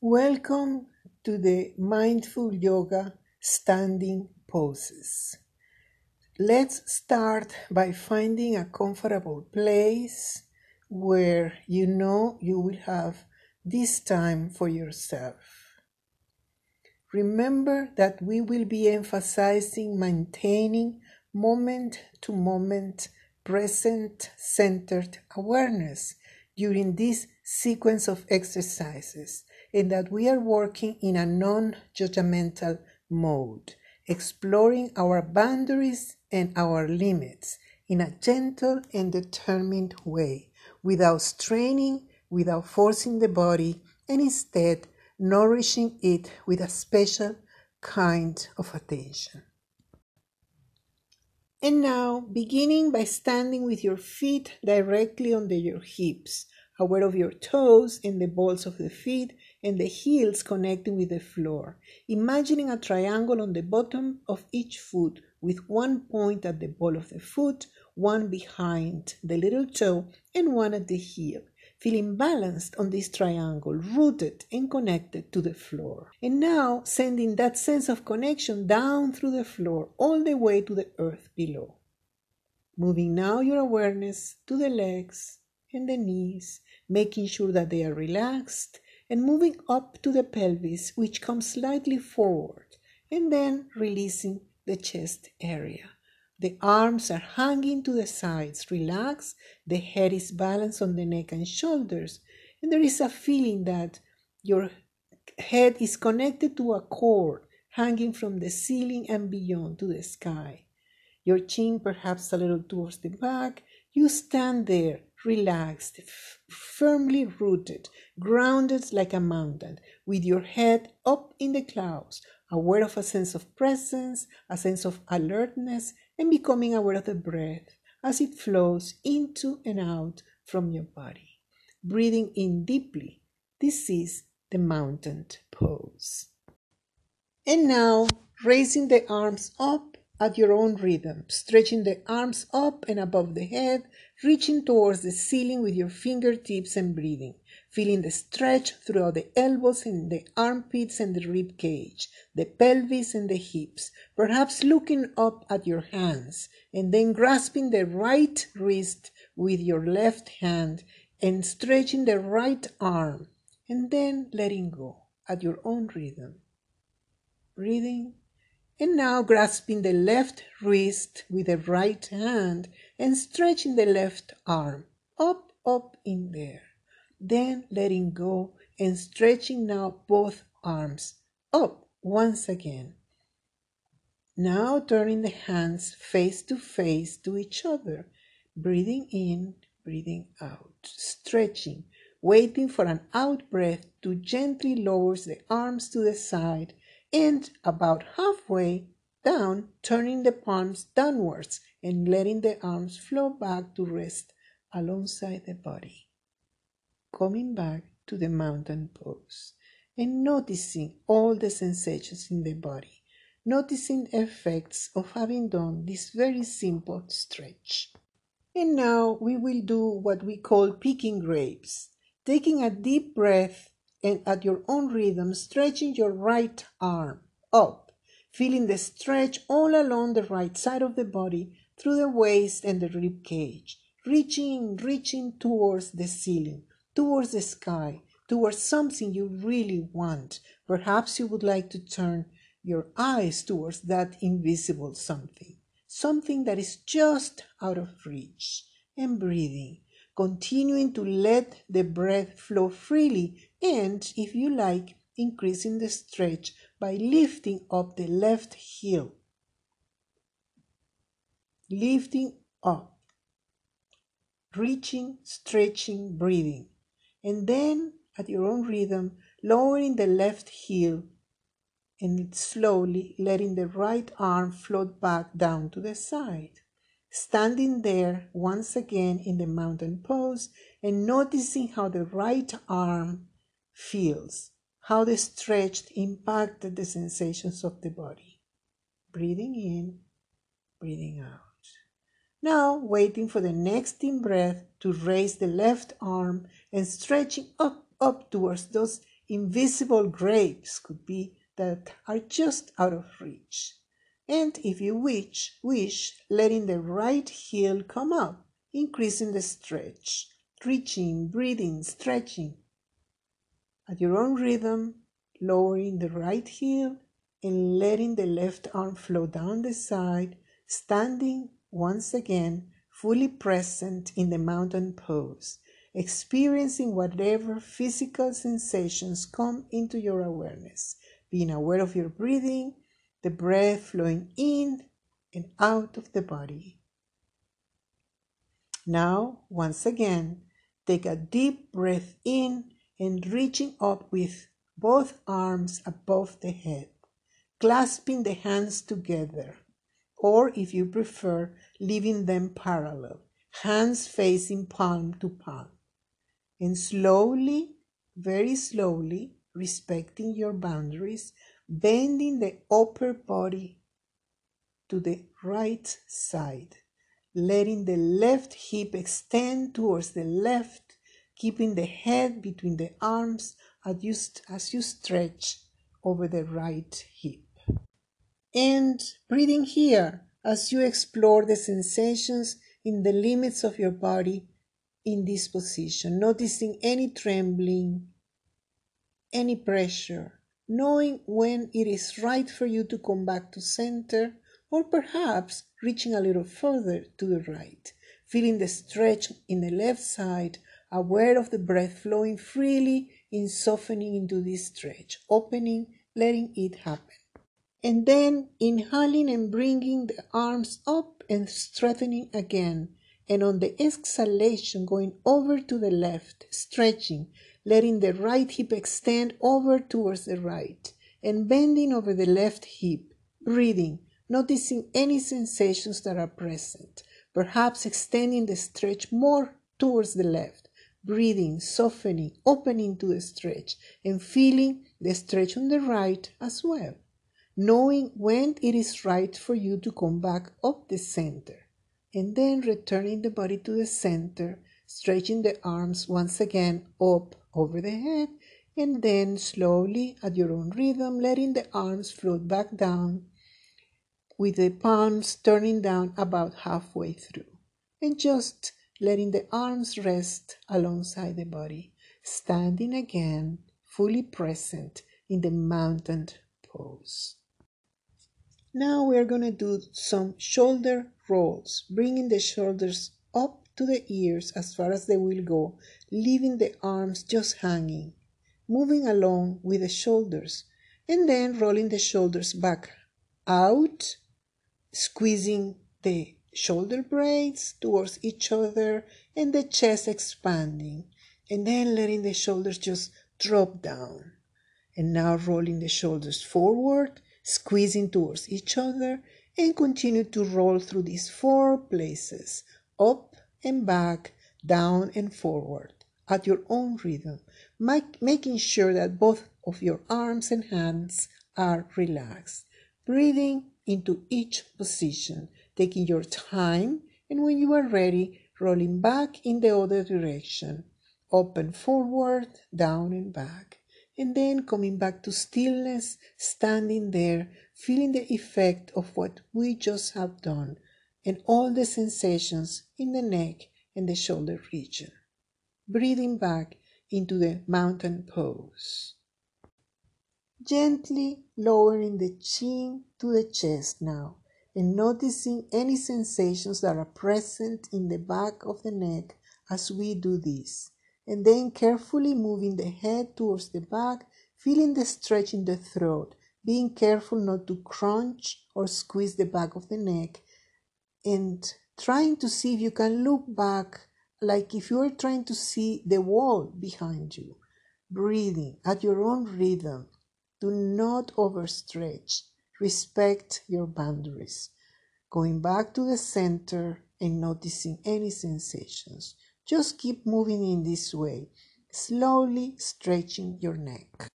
Welcome to the Mindful Yoga Standing Poses. Let's start by finding a comfortable place where you know you will have this time for yourself. Remember that we will be emphasizing maintaining moment to moment present centered awareness during this sequence of exercises and that we are working in a non judgmental mode, exploring our boundaries and our limits in a gentle and determined way, without straining, without forcing the body, and instead nourishing it with a special kind of attention. And now, beginning by standing with your feet directly under your hips, aware of your toes and the balls of the feet and the heels connecting with the floor, imagining a triangle on the bottom of each foot with one point at the ball of the foot, one behind the little toe, and one at the heel, feeling balanced on this triangle, rooted and connected to the floor. And now sending that sense of connection down through the floor all the way to the earth below. Moving now your awareness to the legs and the knees, making sure that they are relaxed and moving up to the pelvis, which comes slightly forward, and then releasing the chest area. The arms are hanging to the sides, relaxed. The head is balanced on the neck and shoulders, and there is a feeling that your head is connected to a cord hanging from the ceiling and beyond to the sky. Your chin perhaps a little towards the back. You stand there relaxed, f- firmly rooted, grounded like a mountain, with your head up in the clouds, aware of a sense of presence, a sense of alertness, and becoming aware of the breath as it flows into and out from your body. Breathing in deeply. This is the mountain pose. And now, raising the arms up at your own rhythm, stretching the arms up and above the head, reaching towards the ceiling with your fingertips and breathing, feeling the stretch throughout the elbows and the armpits and the rib cage, the pelvis and the hips, perhaps looking up at your hands and then grasping the right wrist with your left hand and stretching the right arm and then letting go at your own rhythm. Breathing and now grasping the left wrist with the right hand and stretching the left arm up, up in there. Then letting go and stretching now both arms up once again. Now turning the hands face to face to each other, breathing in, breathing out, stretching, waiting for an out breath to gently lower the arms to the side and about halfway down, turning the palms downwards and letting the arms flow back to rest alongside the body. Coming back to the mountain pose and noticing all the sensations in the body, noticing effects of having done this very simple stretch. And now we will do what we call picking grapes, taking a deep breath and at your own rhythm, stretching your right arm up, feeling the stretch all along the right side of the body through the waist and the rib cage, reaching, reaching towards the ceiling, towards the sky, towards something you really want. Perhaps you would like to turn your eyes towards that invisible something, something that is just out of reach, and breathing, continuing to let the breath flow freely and, if you like, increasing the stretch by lifting up the left heel. Lifting up, reaching, stretching, breathing. And then, at your own rhythm, lowering the left heel and slowly letting the right arm float back down to the side. Standing there once again in the mountain pose and noticing how the right arm feels, how the stretch impacted the sensations of the body. Breathing in, breathing out. Now, waiting for the next in breath to raise the left arm and stretching up, up towards those invisible grapes could be that are just out of reach. And if you wish, wish letting the right heel come up, increasing the stretch, reaching, breathing, stretching. At your own rhythm, lowering the right heel and letting the left arm flow down the side, standing once again fully present in the mountain pose, experiencing whatever physical sensations come into your awareness, being aware of your breathing, the breath flowing in and out of the body. Now, once again, take a deep breath in and reaching up with both arms above the head, clasping the hands together or if you prefer, leaving them parallel, hands facing palm to palm. And slowly, very slowly, respecting your boundaries, bending the upper body to the right side, letting the left hip extend towards the left, keeping the head between the arms as you, as you stretch over the right hip. And breathing here as you explore the sensations in the limits of your body in this position, noticing any trembling, any pressure, knowing when it is right for you to come back to center, or perhaps reaching a little further to the right, feeling the stretch in the left side, aware of the breath flowing freely in softening into this stretch, opening, letting it happen and then inhaling and bringing the arms up and strengthening again. And on the exhalation, going over to the left, stretching, letting the right hip extend over towards the right, and bending over the left hip, breathing, noticing any sensations that are present, perhaps extending the stretch more towards the left, breathing, softening, opening to the stretch, and feeling the stretch on the right as well knowing when it is right for you to come back up the center, and then returning the body to the center, stretching the arms once again up over the head, and then slowly at your own rhythm, letting the arms float back down with the palms turning down about halfway through, and just letting the arms rest alongside the body, standing again fully present in the mountain pose. Now we are going to do some shoulder rolls, bringing the shoulders up to the ears as far as they will go, leaving the arms just hanging, moving along with the shoulders, and then rolling the shoulders back out, squeezing the shoulder blades towards each other and the chest expanding, and then letting the shoulders just drop down. And now rolling the shoulders forward squeezing towards each other, and continue to roll through these four places up and back, down and forward at your own rhythm, making sure that both of your arms and hands are relaxed. Breathing into each position, taking your time, and when you are ready, rolling back in the other direction, up and forward, down and back and then coming back to stillness, standing there, feeling the effect of what we just have done and all the sensations in the neck and the shoulder region. Breathing back into the mountain pose. Gently lowering the chin to the chest now and noticing any sensations that are present in the back of the neck as we do this and then carefully moving the head towards the back, feeling the stretch in the throat, being careful not to crunch or squeeze the back of the neck, and trying to see if you can look back like if you are trying to see the wall behind you. Breathing at your own rhythm. Do not overstretch. Respect your boundaries. Going back to the center and noticing any sensations. Just keep moving in this way, slowly stretching your neck.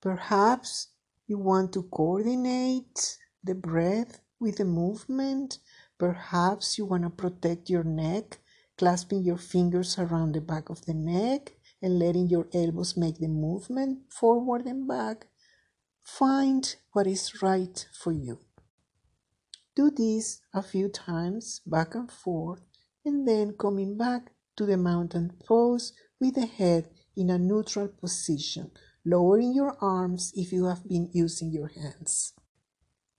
Perhaps you want to coordinate the breath with the movement. Perhaps you want to protect your neck, clasping your fingers around the back of the neck and letting your elbows make the movement forward and back, find what is right for you. Do this a few times back and forth, and then coming back to the mountain pose with the head in a neutral position, lowering your arms if you have been using your hands.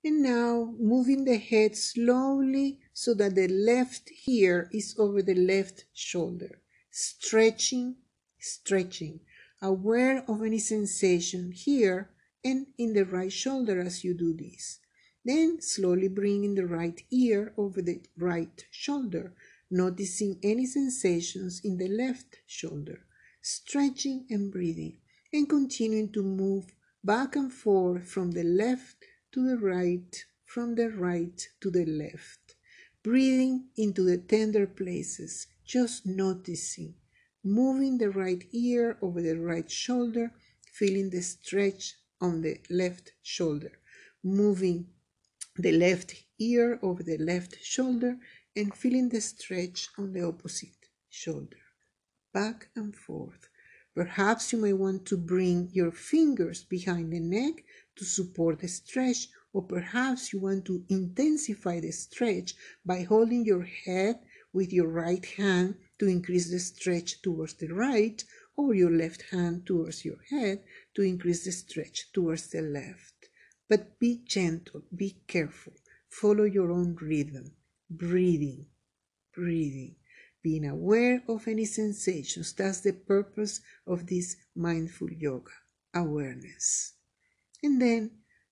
And now moving the head slowly so that the left ear is over the left shoulder. Stretching, stretching. Aware of any sensation here and in the right shoulder as you do this. Then slowly bringing the right ear over the right shoulder, noticing any sensations in the left shoulder. Stretching and breathing, and continuing to move back and forth from the left to the right, from the right to the left, breathing into the tender places, just noticing, moving the right ear over the right shoulder, feeling the stretch on the left shoulder, moving the left ear over the left shoulder and feeling the stretch on the opposite shoulder, back and forth. Perhaps you may want to bring your fingers behind the neck to support the stretch, or perhaps you want to intensify the stretch by holding your head with your right hand to increase the stretch towards the right, or your left hand towards your head to increase the stretch towards the left. But be gentle, be careful, follow your own rhythm, breathing, breathing, being aware of any sensations. That's the purpose of this mindful yoga awareness and then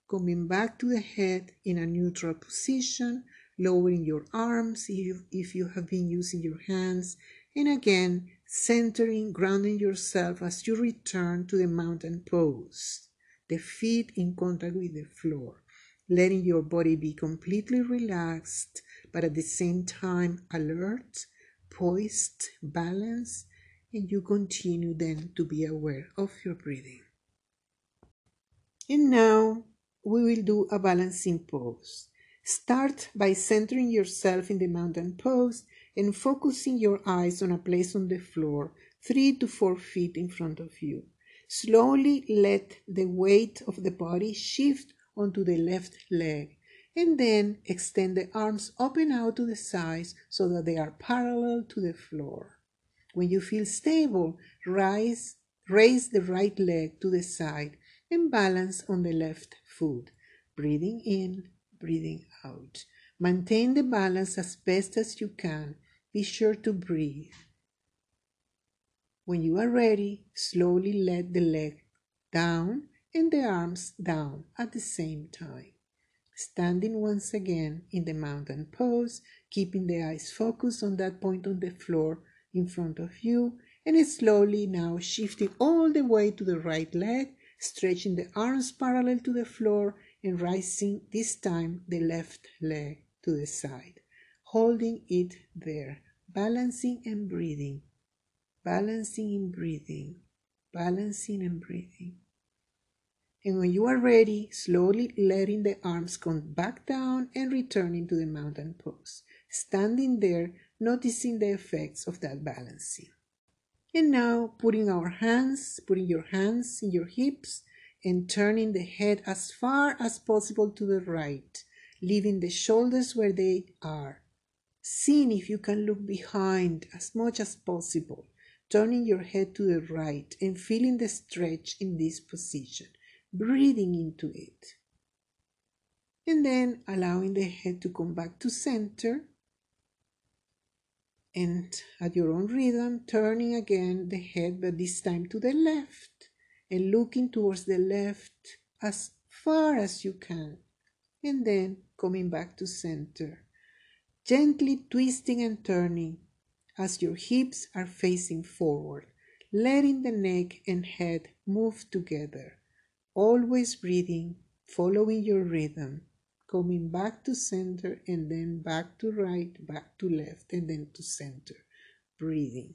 coming back to the head in a neutral position, lowering your arms if you, have been using your hands, and again centering, grounding yourself as you return to the mountain pose, the feet in contact with the floor, letting your body be completely relaxed, but at the same time alert, poised, balanced, and you continue then to be aware of your breathing. And now we will do a balancing pose. Start by centering yourself in the mountain pose and focusing your eyes on a place on the floor, three to four feet in front of you. Slowly let the weight of the body shift onto the left leg and then extend the arms open out to the sides so that they are parallel to the floor. When you feel stable, rise, raise the right leg to the side and balance on the left foot. Breathing in, breathing out. Maintain the balance as best as you can. Be sure to breathe. When you are ready, slowly let the leg down and the arms down at the same time. Standing once again in the mountain pose, keeping the eyes focused on that point on the floor in front of you, and slowly now shifting all the way to the right leg stretching the arms parallel to the floor and rising this time the left leg to the side, holding it there, balancing and breathing, balancing and breathing, balancing and breathing. And when you are ready, slowly letting the arms come back down and returning to the mountain pose, standing there, noticing the effects of that balancing. And now putting our hands, putting your hands in your hips and turning the head as far as possible to the right, leaving the shoulders where they are. Seeing if you can look behind as much as possible, turning your head to the right and feeling the stretch in this position, breathing into it. And then allowing the head to come back to center and at your own rhythm, turning again the head, but this time to the left, and looking towards the left as far as you can, and then coming back to center, gently twisting and turning as your hips are facing forward, letting the neck and head move together, always breathing, following your rhythm coming back to center and then back to right, back to left, and then to center. Breathing,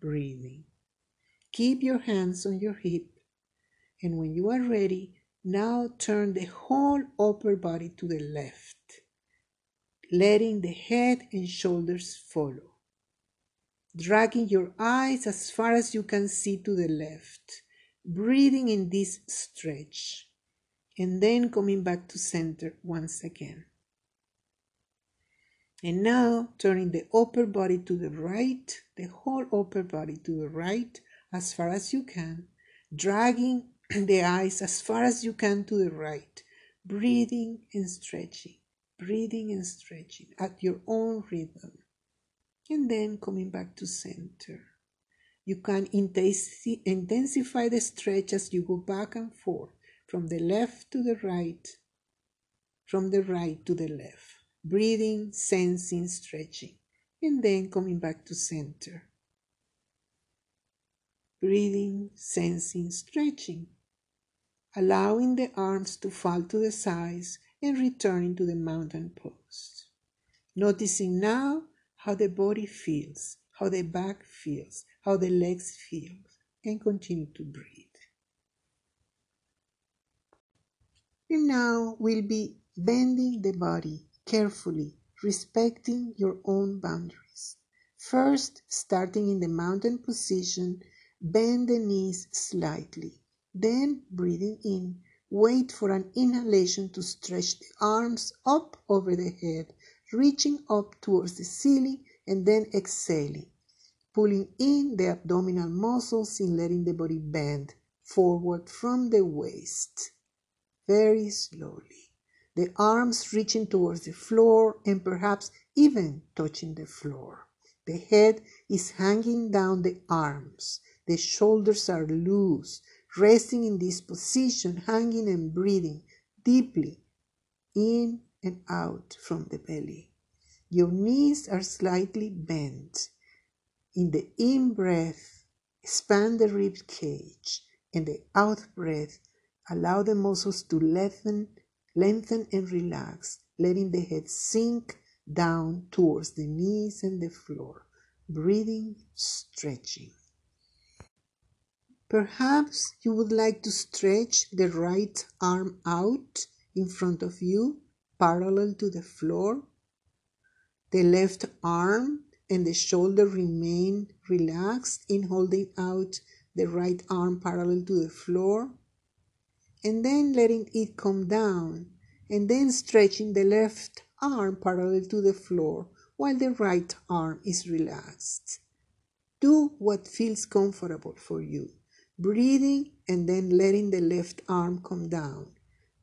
breathing. Keep your hands on your hip, and when you are ready, now turn the whole upper body to the left, letting the head and shoulders follow. dragging your eyes as far as you can see to the left, breathing in this stretch, and then coming back to center once again. And now turning the upper body to the right, the whole upper body to the right as far as you can, dragging the eyes as far as you can to the right, breathing and stretching, breathing and stretching at your own rhythm. And then coming back to center. You can intensify the stretch as you go back and forth from the left to the right, from the right to the left breathing, sensing, stretching, and then coming back to center. Breathing, sensing, stretching, allowing the arms to fall to the sides and returning to the mountain pose. Noticing now how the body feels, how the back feels, how the legs feel, and continue to breathe. And now we'll be bending the body carefully, respecting your own boundaries. First, starting in the mountain position, bend the knees slightly. Then, breathing in, wait for an inhalation to stretch the arms up over the head, reaching up towards the ceiling, and then exhaling, pulling in the abdominal muscles and letting the body bend forward from the waist very slowly the arms reaching towards the floor and perhaps even touching the floor. The head is hanging down the arms. The shoulders are loose, resting in this position, hanging and breathing deeply in and out from the belly. Your knees are slightly bent. In the in breath, expand the rib cage. In the out breath, allow the muscles to lengthen Lengthen and relax, letting the head sink down towards the knees and the floor. Breathing, stretching. Perhaps you would like to stretch the right arm out in front of you, parallel to the floor. The left arm and the shoulder remain relaxed in holding out the right arm parallel to the floor and then letting it come down, and then stretching the left arm parallel to the floor while the right arm is relaxed. Do what feels comfortable for you, breathing and then letting the left arm come down.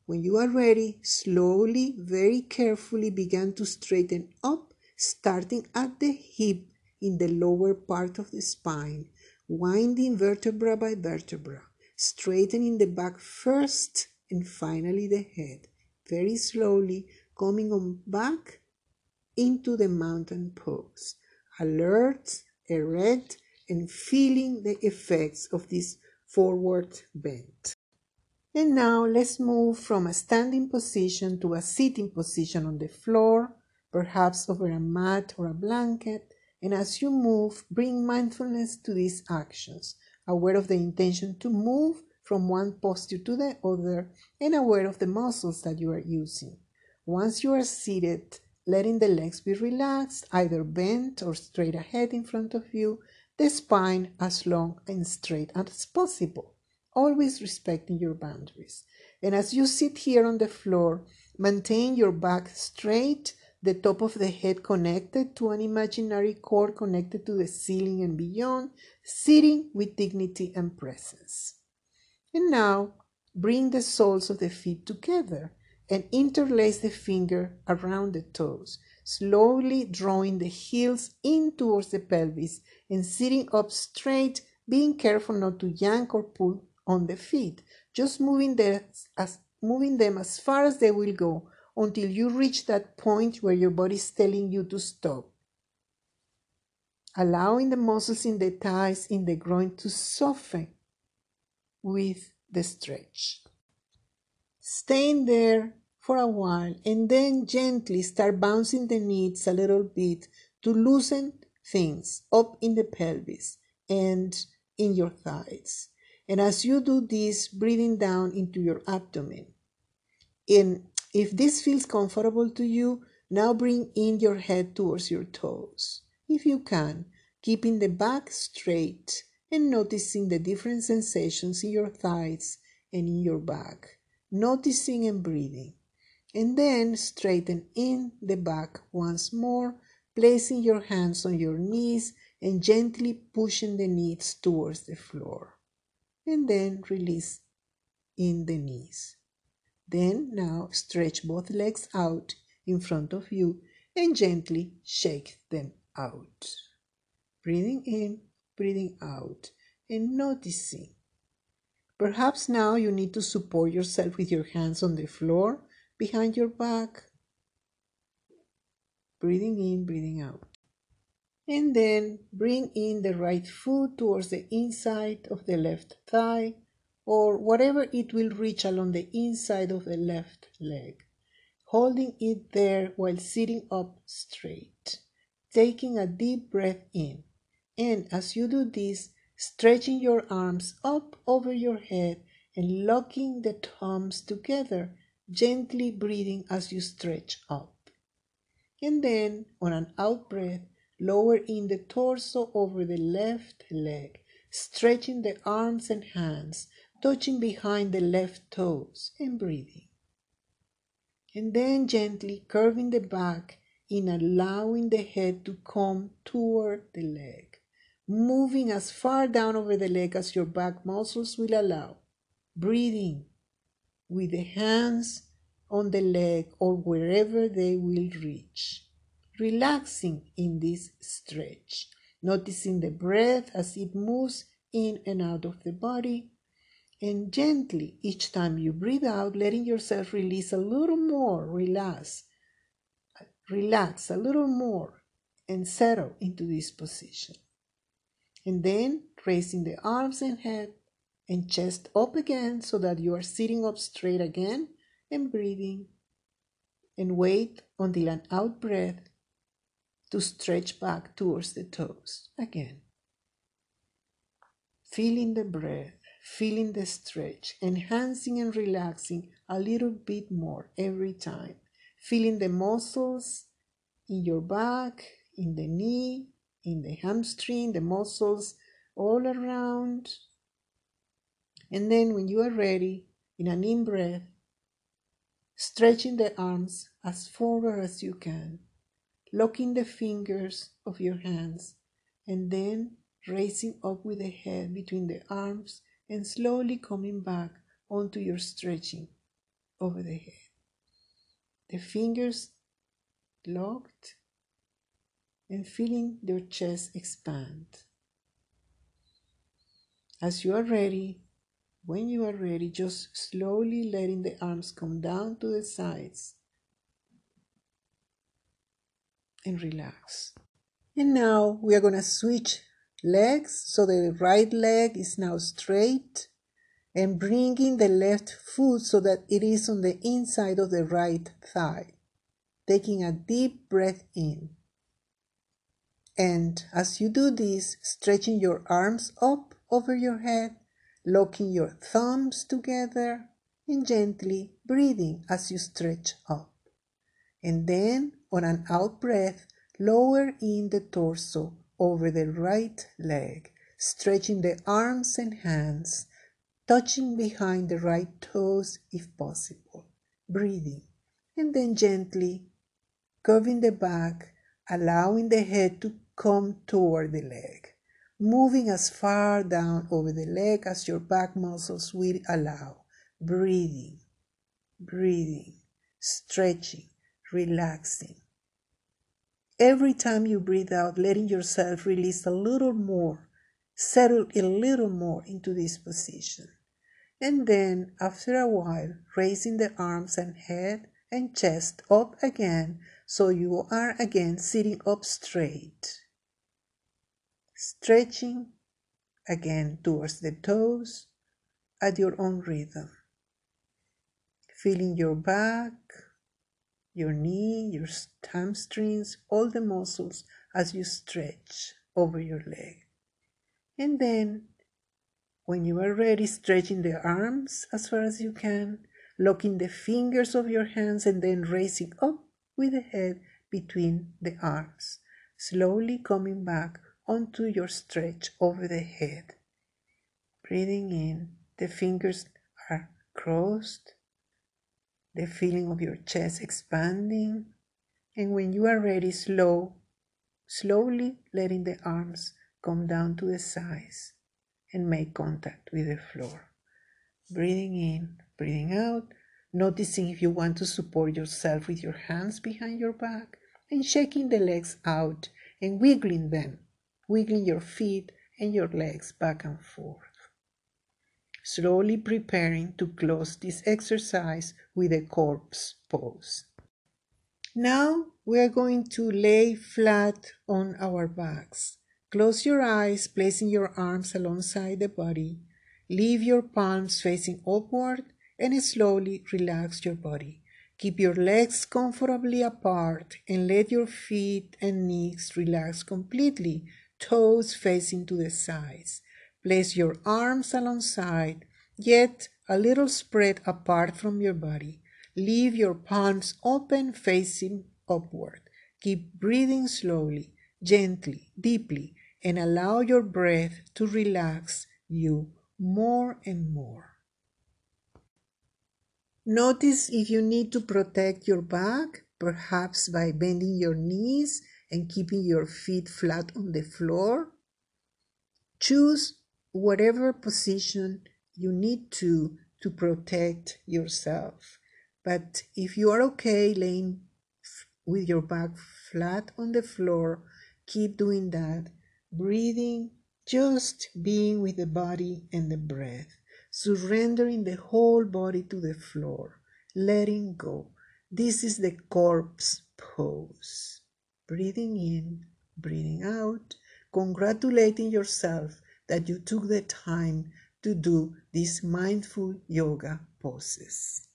When you are ready, slowly, very carefully begin to straighten up, starting at the hip in the lower part of the spine, winding vertebra by vertebra straightening the back first and finally the head, very slowly coming on back into the mountain pose, alert, erect, and feeling the effects of this forward bend. And now let's move from a standing position to a sitting position on the floor, perhaps over a mat or a blanket. And as you move, bring mindfulness to these actions aware of the intention to move from one posture to the other, and aware of the muscles that you are using. Once you are seated, letting the legs be relaxed, either bent or straight ahead in front of you, the spine as long and straight as possible, always respecting your boundaries. And as you sit here on the floor, maintain your back straight the top of the head connected to an imaginary cord connected to the ceiling and beyond, sitting with dignity and presence. And now bring the soles of the feet together and interlace the finger around the toes, slowly drawing the heels in towards the pelvis and sitting up straight, being careful not to yank or pull on the feet, just moving, as, moving them as far as they will go until you reach that point where your body is telling you to stop. Allowing the muscles in the thighs, in the groin to soften with the stretch. Staying there for a while and then gently start bouncing the knees a little bit to loosen things up in the pelvis and in your thighs. And as you do this, breathing down into your abdomen. And if this feels comfortable to you, now bring in your head towards your toes. If you can, keeping the back straight and noticing the different sensations in your thighs and in your back, noticing and breathing. And then straighten in the back once more, placing your hands on your knees and gently pushing the knees towards the floor. And then release in the knees. Then now stretch both legs out in front of you and gently shake them out. Breathing in, breathing out, and noticing. Perhaps now you need to support yourself with your hands on the floor behind your back. Breathing in, breathing out. And then bring in the right foot towards the inside of the left thigh or whatever it will reach along the inside of the left leg, holding it there while sitting up straight, taking a deep breath in. And as you do this, stretching your arms up over your head and locking the thumbs together, gently breathing as you stretch up. And then, on an out breath, lower in the torso over the left leg, stretching the arms and hands, touching behind the left toes and breathing. And then gently curving the back in allowing the head to come toward the leg, moving as far down over the leg as your back muscles will allow. Breathing with the hands on the leg or wherever they will reach. Relaxing in this stretch, noticing the breath as it moves in and out of the body and gently each time you breathe out, letting yourself release a little more, relax, relax a little more, and settle into this position. And then raising the arms and head and chest up again so that you are sitting up straight again and breathing. And wait until an out breath to stretch back towards the toes again. Feeling the breath feeling the stretch, enhancing and relaxing a little bit more every time, feeling the muscles in your back, in the knee, in the hamstring, the muscles all around. And then when you are ready, in an in breath, stretching the arms as forward as you can, locking the fingers of your hands, and then raising up with the head between the arms and slowly coming back onto your stretching over the head. The fingers locked and feeling your chest expand. As you are ready, when you are ready, just slowly letting the arms come down to the sides and relax. And now we are going to switch legs. So the right leg is now straight and bringing the left foot so that it is on the inside of the right thigh. Taking a deep breath in. And as you do this stretching your arms up over your head locking your thumbs together and gently breathing as you stretch up. And then on an out breath lower in the torso over the right leg, stretching the arms and hands, touching behind the right toes if possible, breathing, and then gently curving the back, allowing the head to come toward the leg, moving as far down over the leg as your back muscles will allow, breathing, breathing, stretching, relaxing Every time you breathe out, letting yourself release a little more, settle a little more into this position. And then, after a while, raising the arms and head and chest up again so you are again sitting up straight. Stretching again towards the toes at your own rhythm. Feeling your back, your knee, your hamstrings, all the muscles as you stretch over your leg. And then, when you are ready, stretching the arms as far as you can, locking the fingers of your hands, and then raising up with the head between the arms, slowly coming back onto your stretch over the head. Breathing in, the fingers are crossed, the feeling of your chest expanding, and when you are ready, slow, slowly letting the arms come down to the sides and make contact with the floor. Breathing in, breathing out, noticing if you want to support yourself with your hands behind your back and shaking the legs out and wiggling them, wiggling your feet and your legs back and forth. Slowly preparing to close this exercise with a corpse pose. Now we are going to lay flat on our backs. Close your eyes, placing your arms alongside the body. Leave your palms facing upward and slowly relax your body. Keep your legs comfortably apart and let your feet and knees relax completely, toes facing to the sides. Place your arms alongside, yet a little spread apart from your body. Leave your palms open facing upward. Keep breathing slowly, gently, deeply, and allow your breath to relax you more and more. Notice if you need to protect your back, perhaps by bending your knees and keeping your feet flat on the floor. Choose whatever position you need to to protect yourself. But if you are okay laying with your back flat on the floor, keep doing that. Breathing, just being with the body and the breath surrendering the whole body to the floor, letting go. This is the corpse pose. Breathing in, breathing out, congratulating yourself that you took the time to do these mindful yoga poses.